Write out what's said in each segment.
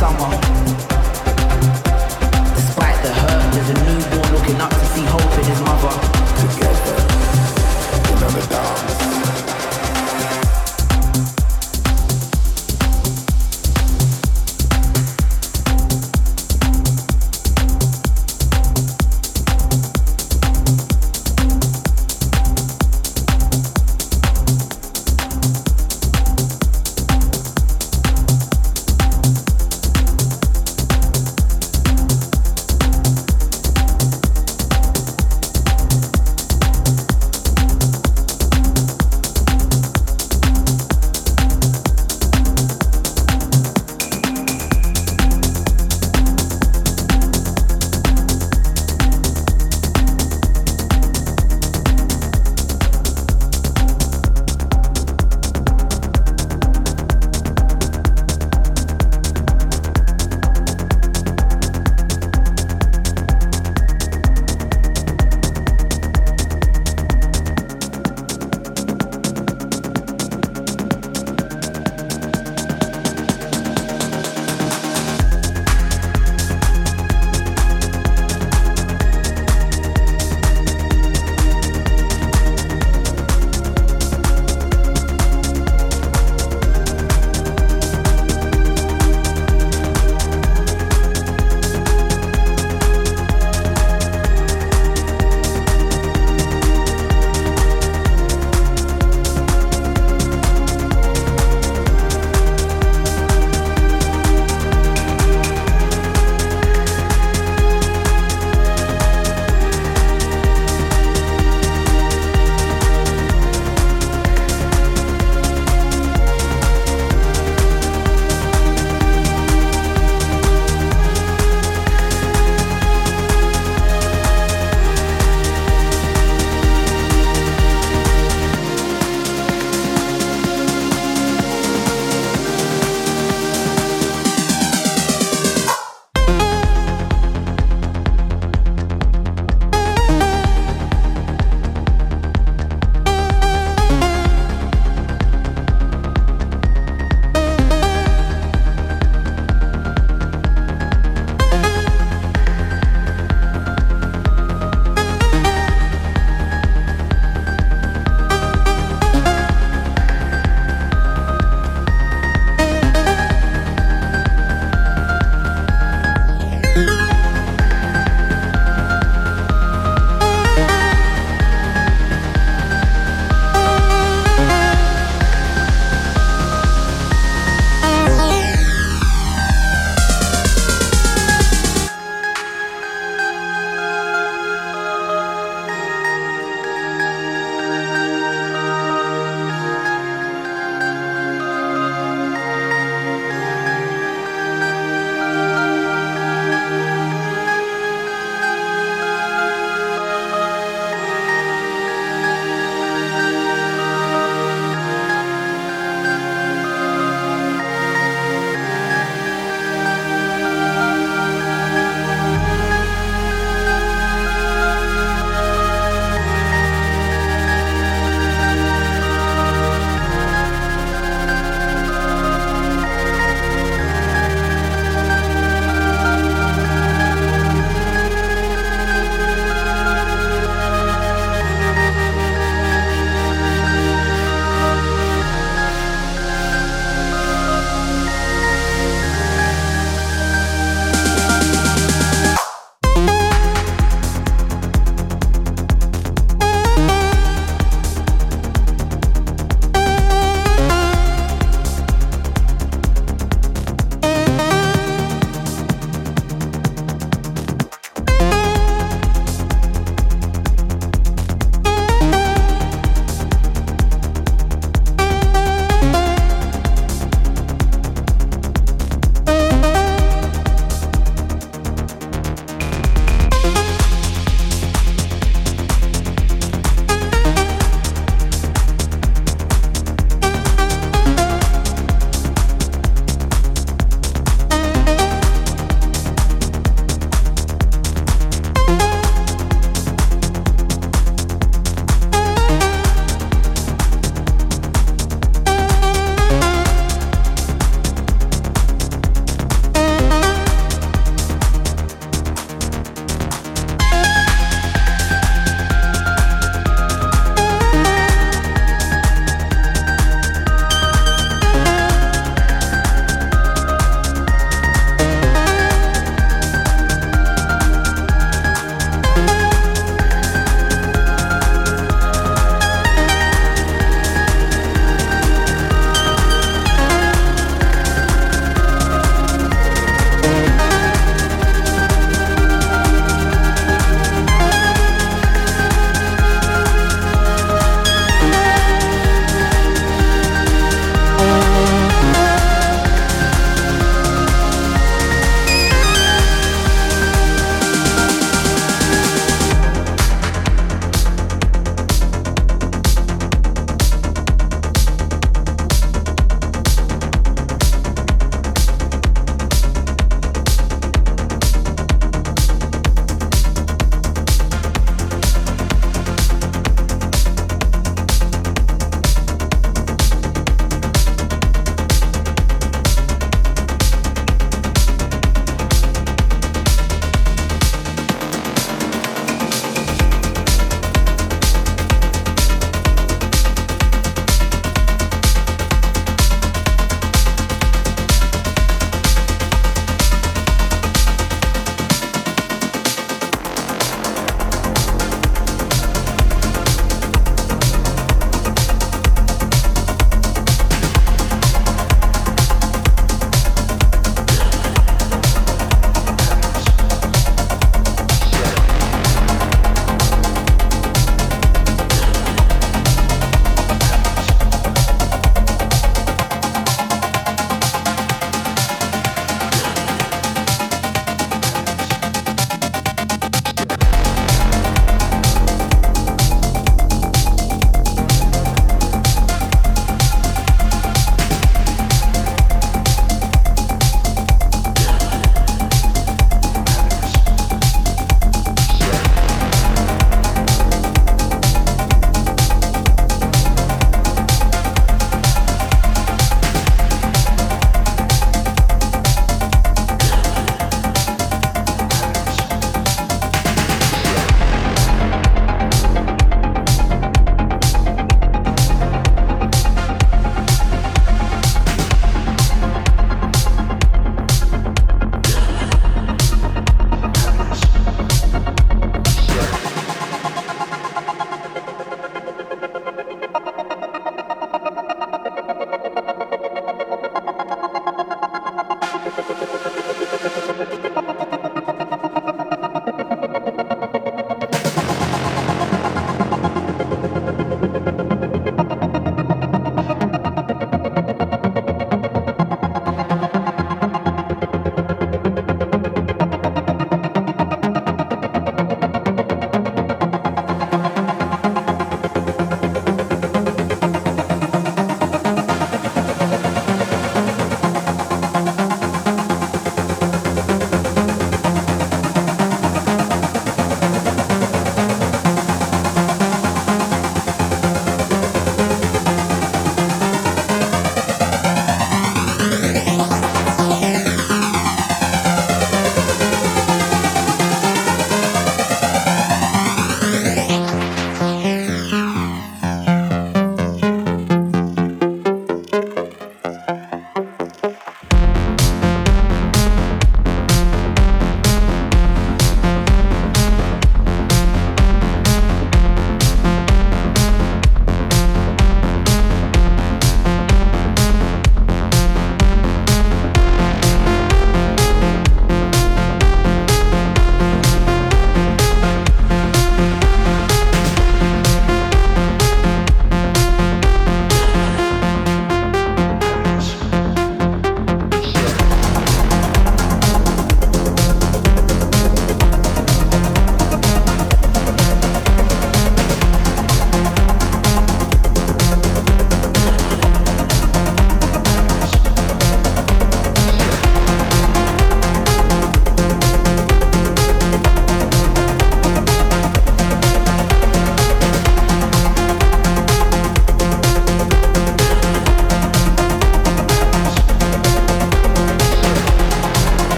summer.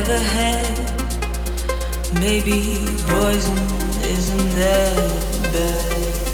Ever had. Maybe poison isn't that bad.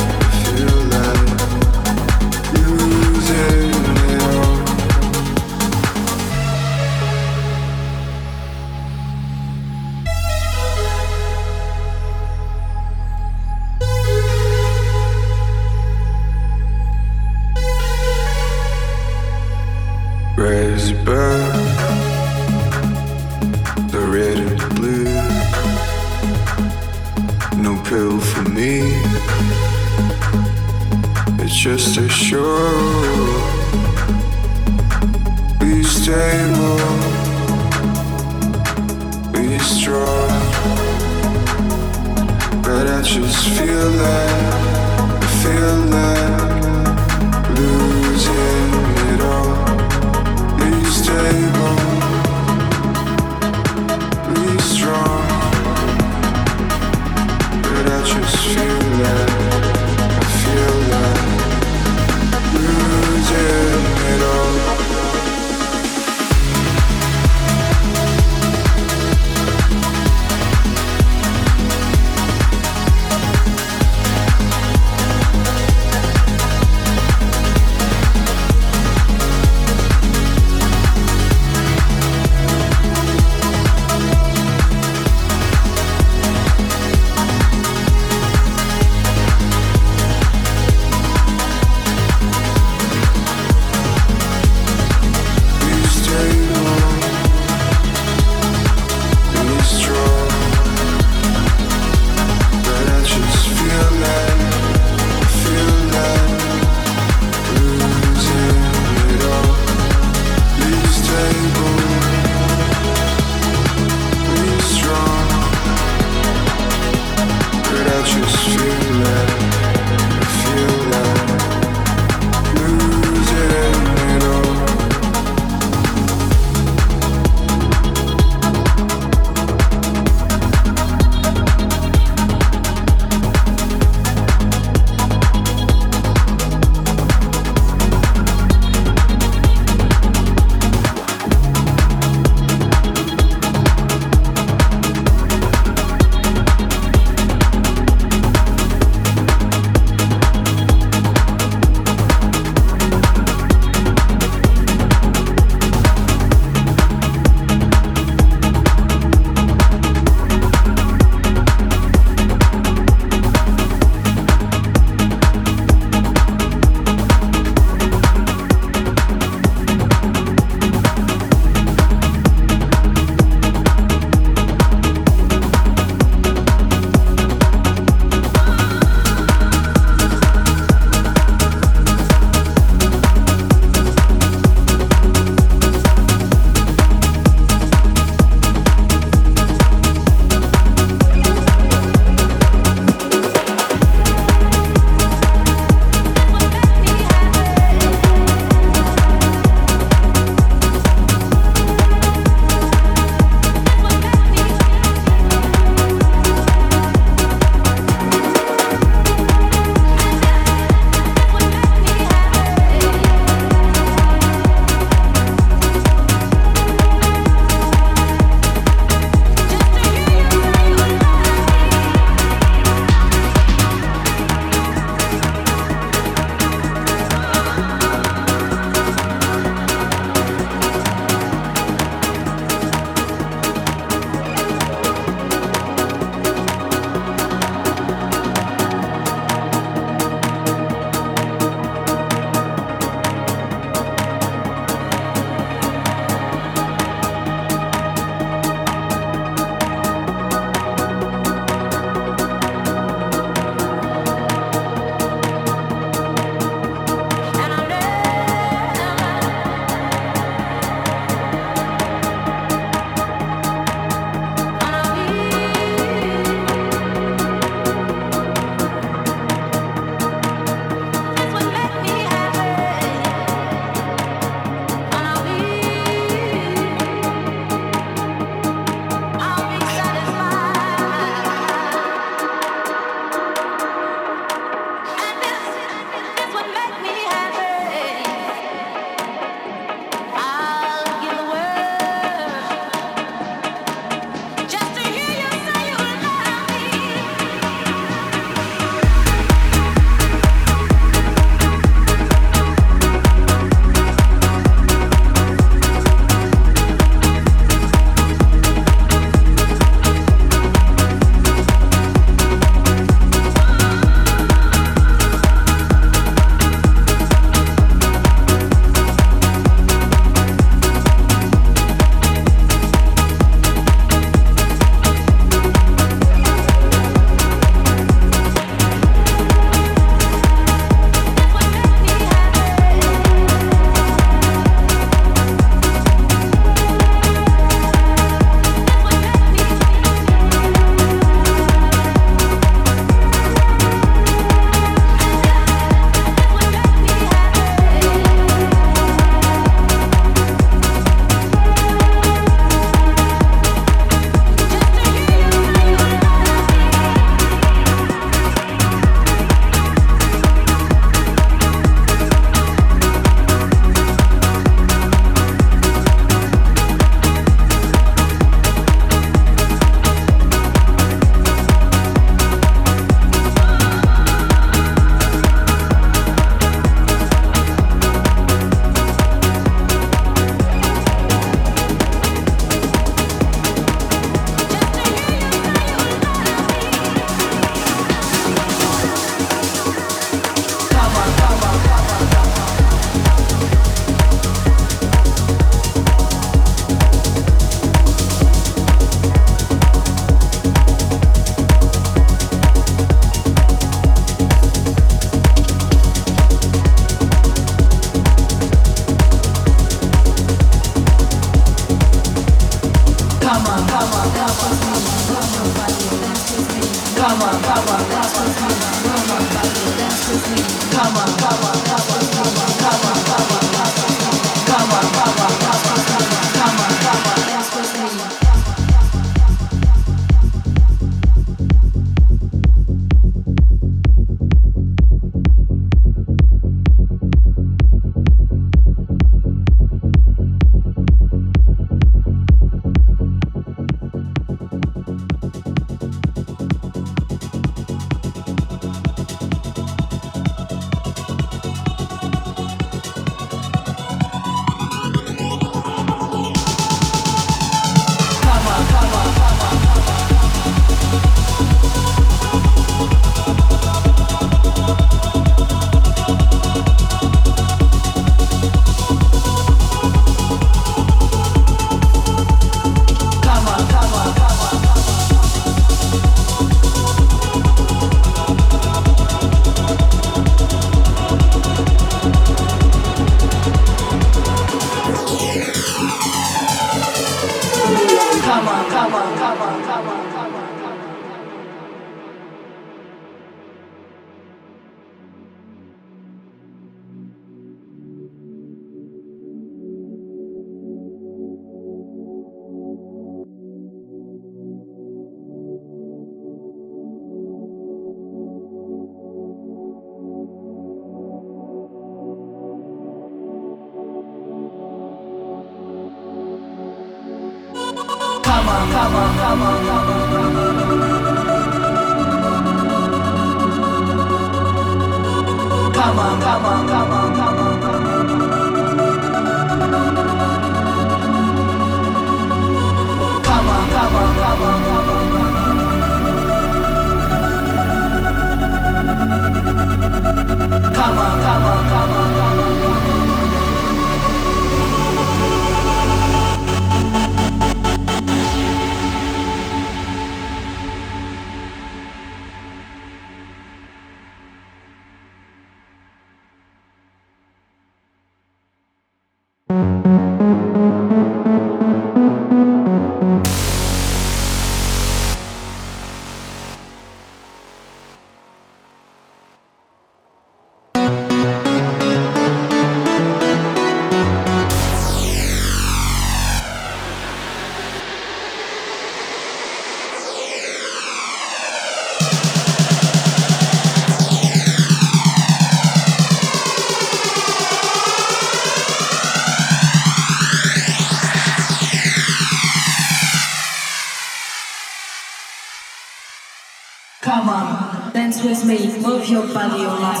Move your body, your life,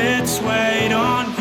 its weight on